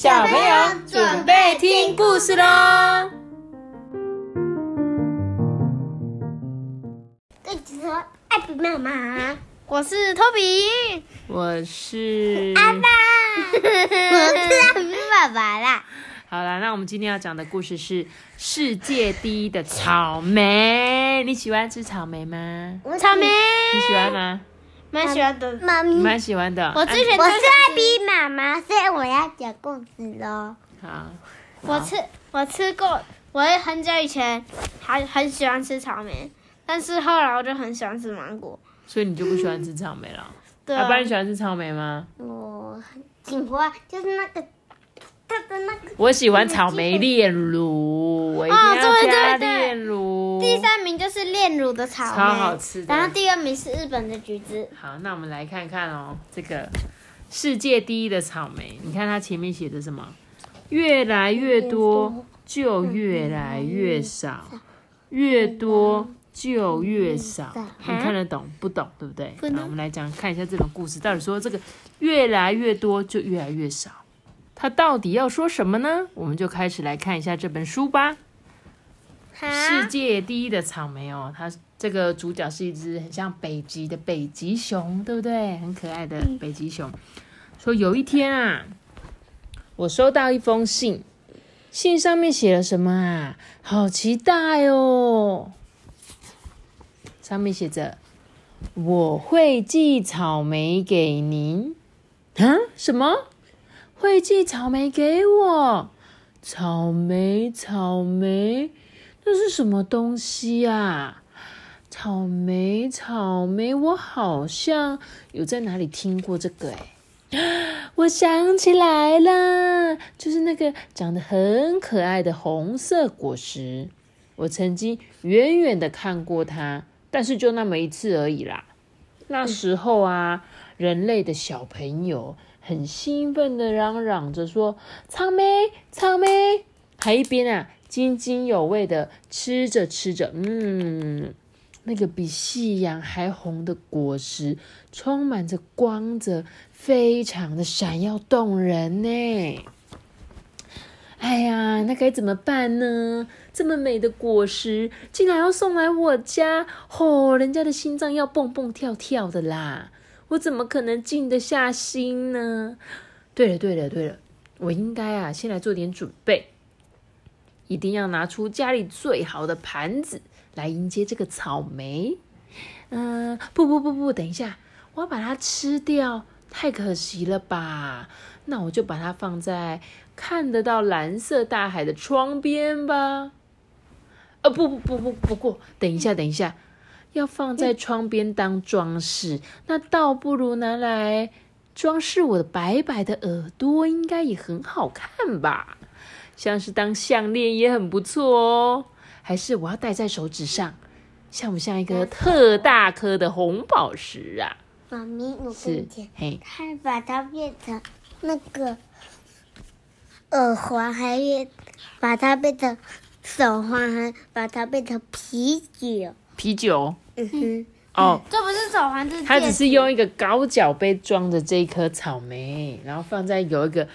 小朋友准备听故事喽！对，只说艾比妈妈，我是托比，我是阿爸，我是艾比爸爸啦。好了，那我们今天要讲的故事是世界第一的草莓。你喜欢吃草莓吗？草莓，你喜欢吗？蛮喜欢的。你妈咪，蛮喜欢的。我最喜欢我是最艾比妈妈，所以我要讲故事喽。好，我吃我吃过，我也很久以前还很喜欢吃草莓，但是后来我就很喜欢吃芒果。所以你就不喜欢吃草莓了？对啊阿爸，你喜欢吃草莓吗？我很喜欢，就是那个它的那个我喜欢草莓炼乳，我一定哦要对加对对炼乳。第三名就是炼乳的草莓，超好吃的然后第二名是日本的橘子，好，那我们来看看哦，这个世界第一的草莓，你看它前面写的什么？越来越多就越来越少，越多就越少。你看得懂不懂？对不对？不懂好我们来讲看一下这本故事，到底说这个越来越多就越来越少，它到底要说什么呢？我们就开始来看一下这本书吧。世界第一的草莓哦，它这个主角是一只很像北极的北极熊，对不对？很可爱的北极熊。说有一天啊，我收到一封信，信上面写了什么啊？好期待哦！上面写着：“我会寄草莓给您。”啊？什么？会寄草莓给我？草莓，草莓。那是什么东西啊？草莓，草莓，我好像有在哪里听过这个哎，我想起来了，就是那个长得很可爱的红色果实。我曾经远远的看过它，但是就那么一次而已啦。那时候啊，人类的小朋友很兴奋的嚷嚷着说：“草莓，草莓！”还一边啊津津有味的吃着吃着，嗯，那个比夕阳还红的果实，充满着光泽，非常的闪耀动人呢。哎呀，那该怎么办呢？这么美的果实，竟然要送来我家，吼、人家的心脏要蹦蹦跳跳的啦！我怎么可能静得下心呢？对了，对了，对了，我应该啊，先来做点准备。一定要拿出家里最好的盘子来迎接这个草莓。嗯、不不不不，等一下，我要把它吃掉，太可惜了吧？那我就把它放在看得到蓝色大海的窗边吧。呃，不不不不，不过等一下，等一下，要放在窗边当装饰，那倒不如拿来装饰我的白白的耳朵，应该也很好看吧？像是当项链也很不错哦。还是我要戴在手指上，像不像一个特大颗的红宝石啊？妈咪，我跟你讲，，嘿，它把它变成那个耳环，还变把它变成手环，还把它变成啤酒。啤酒嗯哼，哦。这不是手环，这是它只是用一个高脚杯装着这一颗草莓，然后放在有一个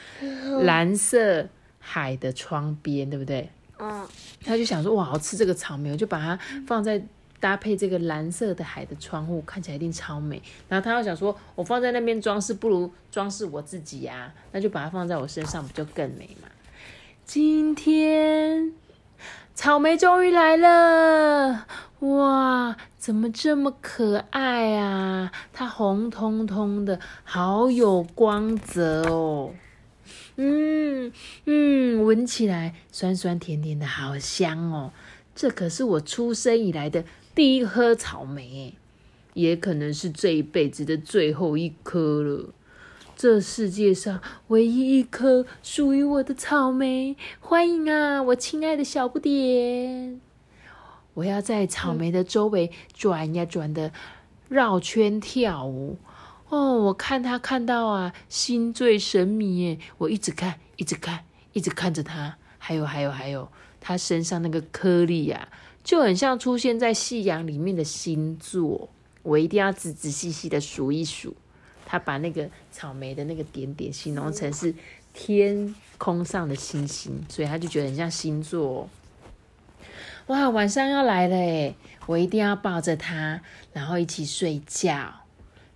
蓝色海的窗边，对不对？嗯，他就想说，哇，好吃这个草莓，我就把它放在搭配这个蓝色的海的窗户，看起来一定超美。然后他又想说，我放在那边装饰，不如装饰我自己呀、那就把它放在我身上，不就更美嘛？今天草莓终于来了，哇，怎么这么可爱啊？它红彤彤的，好有光泽哦。嗯嗯，闻起来酸酸甜甜的，好香哦！这可是我出生以来的第一颗草莓，也可能是这一辈子的最后一颗了。这世界上唯一一颗属于我的草莓，欢迎啊，我亲爱的小不点！我要在草莓的周围转呀转的，绕圈跳舞。哦，我看他看到啊，心醉神迷耶！我一直看，一直看，一直看着他。还有，还有，还有，他身上那个颗粒呀、就很像出现在夕阳里面的星座。我一定要仔仔细细的数一数。他把那个草莓的那个点点形容成是天空上的星星，所以他就觉得很像星座哦。哇，晚上要来了诶，我一定要抱着他，然后一起睡觉。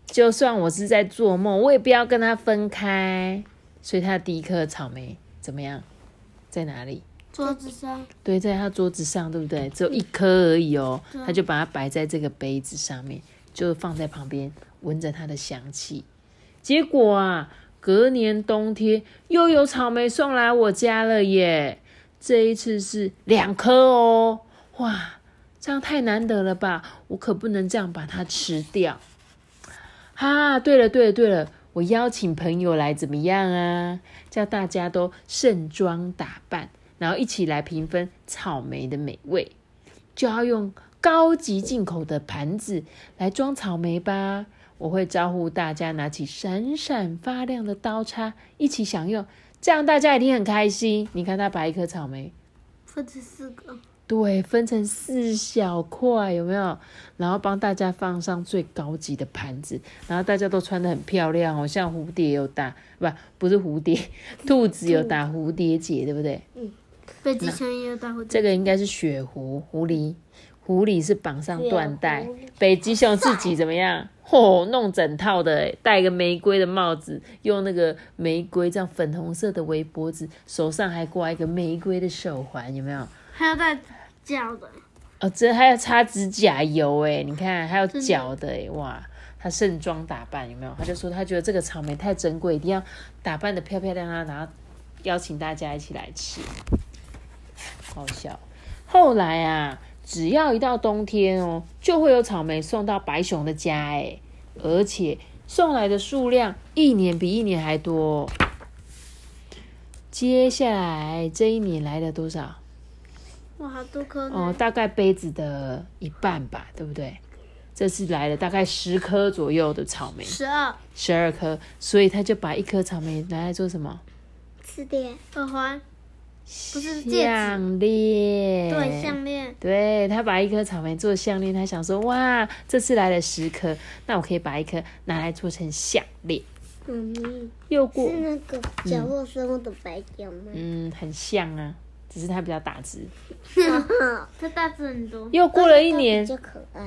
就算我是在做梦，我也不要跟他分开。所以他的第一颗草莓怎么样？在哪里？桌子上。对，在他桌子上，对不对？只有一颗而已哦。他就把它摆在这个杯子上面，就放在旁边，闻着它的香气。结果啊，隔年冬天又有草莓送来我家了耶！这一次是两颗哦。哇，这样太难得了吧？我可不能这样把它吃掉。哈，对了，对了，对了，我邀请朋友来怎么样啊？叫大家都盛装打扮，然后一起来平分草莓的美味，就要用高级进口的盘子来装草莓吧。我会招呼大家拿起闪闪发亮的刀叉一起享用，这样大家一定很开心。你看，他把一颗草莓分成四个。对，分成四小块，有没有？然后帮大家放上最高级的盘子，然后大家都穿的很漂亮哦，像蝴蝶有打，不，不是蝴蝶，兔子有打蝴蝶结，对不对？嗯。北极熊也有打蝴蝶。这个应该是雪狐，狐狸，狐狸是绑上缎带，北极熊自己怎么样？嚯，弄整套的，戴个玫瑰的帽子，用那个玫瑰这样粉红色的围脖子，手上还挂一个玫瑰的手环，有没有？还要戴。脚的哦，这还要擦指甲油哎！你看，还有脚的哎，哇！他盛装打扮有没有？他就说他觉得这个草莓太珍贵，一定要打扮的漂漂亮亮，然后邀请大家一起来吃，好笑。后来啊，只要一到冬天哦，就会有草莓送到白熊的家哎，而且送来的数量一年比一年还多。接下来这一年来了多少？哇，好多颗哦，大概杯子的一半吧，对不对？这次来了大概十颗左右的草莓，十二，十二颗，所以他就把一颗草莓拿来做什么？吃点耳环，不是项链，对，项链，对他把一颗草莓做项链，他想说，哇，这次来了十颗，那我可以把一颗拿来做成项链。嗯，又过是那个角落生物的白鸟吗？嗯，很像啊。只是它比较大只，它大只很多。又过了一年，就可爱。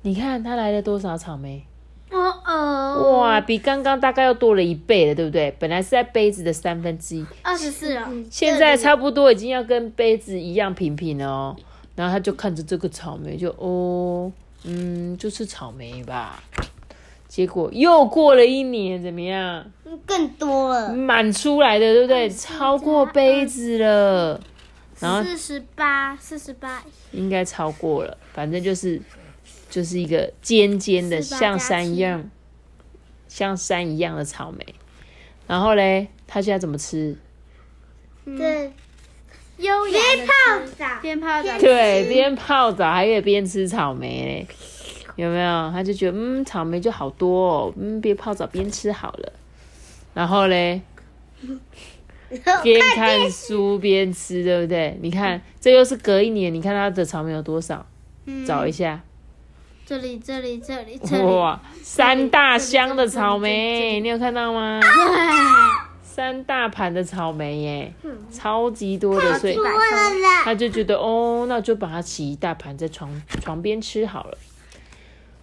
你看它来了多少草莓？哦哦，哇，比刚刚大概要多了一倍了，对不对？本来是在杯子的三分之一，二十四了。现在差不多已经要跟杯子一样平平了哦。然后他就看着这个草莓，就哦，嗯，就是草莓吧。结果又过了一年，怎么样？更多了，满出来的，对不对？超过杯子了。然后四十八，四十八，应该超过了。反正就是，就是一个尖尖的，像山一样，像山一样的草莓。然后嘞，他现在怎么吃？对，优雅边泡澡，边泡澡，对，边泡澡还可以边吃草莓嘞。有没有？他就觉得，嗯，草莓就好多哦，嗯，边泡澡边吃好了。然后嘞。边看书边吃，对不对？你看，这又是隔一年，你看他的草莓有多少？找一下，这里，这里，这里，这里，哇，三大箱的草莓，你有看到吗？三大盘的草莓耶，超级多的，所以他就觉得哦，那就把它起一大盘在床床边吃好了。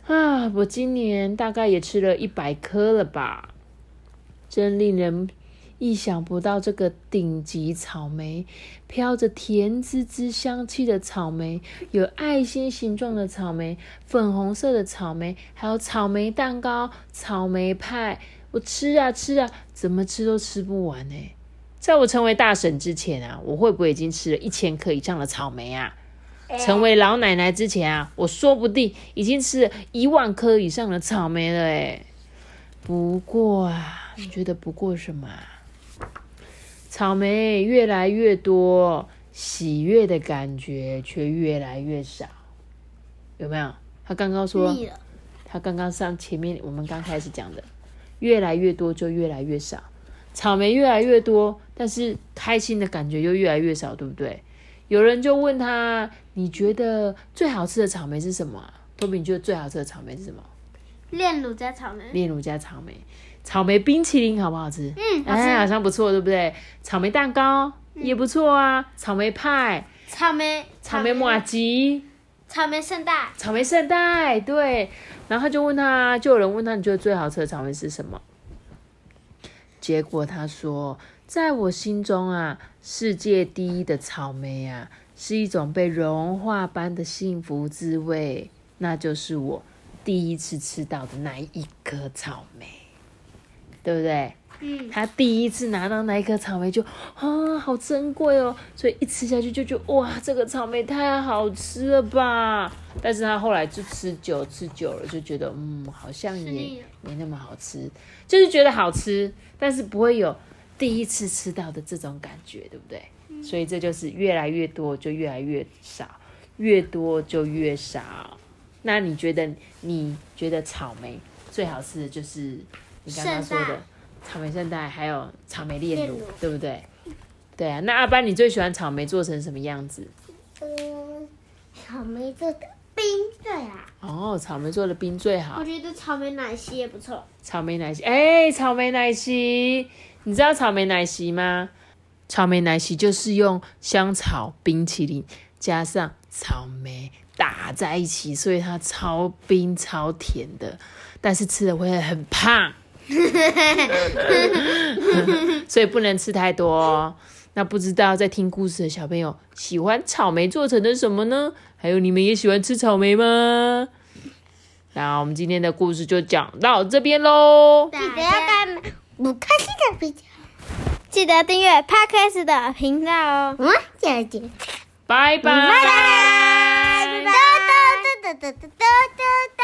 啊，我今年大概也吃了一百颗了吧，真令人。意想不到，这个顶级草莓，飘着甜滋滋香气的草莓，有爱心形状的草莓，粉红色的草莓，还有草莓蛋糕、草莓派。我吃啊吃啊，怎么吃都吃不完呢？在我成为大婶之前啊，我会不会已经吃了一千颗以上的草莓啊？成为老奶奶之前啊，我说不定已经吃了一万颗以上的草莓了哎。不过啊，你觉得不过什么？草莓越来越多，喜悦的感觉却越来越少，有没有？他刚刚说，他刚刚上前面我们刚开始讲的，越来越多就越来越少，草莓越来越多，但是开心的感觉又越来越少，对不对？有人就问他，你觉得最好吃的草莓是什么？托比，你觉得最好吃的草莓是什么？炼乳加草莓。炼乳加草莓，草莓冰淇淋好不好吃？嗯，好哎，好。像不错，对不对？草莓蛋糕也不错啊，草莓派、草莓，草莓马吉、草莓圣代。草莓圣代，对。然后他就问他，就有人问他，你觉得最好吃的草莓是什么？结果他说，在我心中啊，世界第一的草莓啊，是一种被融化般的幸福滋味，那就是我第一次吃到的那一颗草莓，对不对？嗯，他第一次拿到那一颗草莓就啊，好珍贵哦，所以一吃下去就觉得哇，这个草莓太好吃了吧！但是他后来就吃久吃久了，就觉得嗯，好像也没那么好吃，就是觉得好吃，但是不会有第一次吃到的这种感觉，对不对？所以这就是越来越多就越来越少，越多就越少。那你觉得你觉得草莓最好吃的就是你刚刚说的草莓圣代，还有草莓炼乳对不对？对啊，那阿班你最喜欢草莓做成什么样子？嗯，草莓做的冰最啊。哦，草莓做的冰最好我，觉得草莓奶昔也不错。草莓奶昔，哎，草莓奶昔，你知道草莓奶昔吗？草莓奶昔就是用香草冰淇淋加上草莓打在一起，所以它超冰超甜的，但是吃了会很胖，所以不能吃太多哦。那不知道在听故事的小朋友喜欢草莓做成的什么呢？还有你们也喜欢吃草莓吗？那我们今天的故事就讲到这边喽。记得要干五颗星的比较。记得订阅 Podcast 的频道哦。嗯，姐姐。拜拜。拜拜。哒哒哒哒哒哒哒哒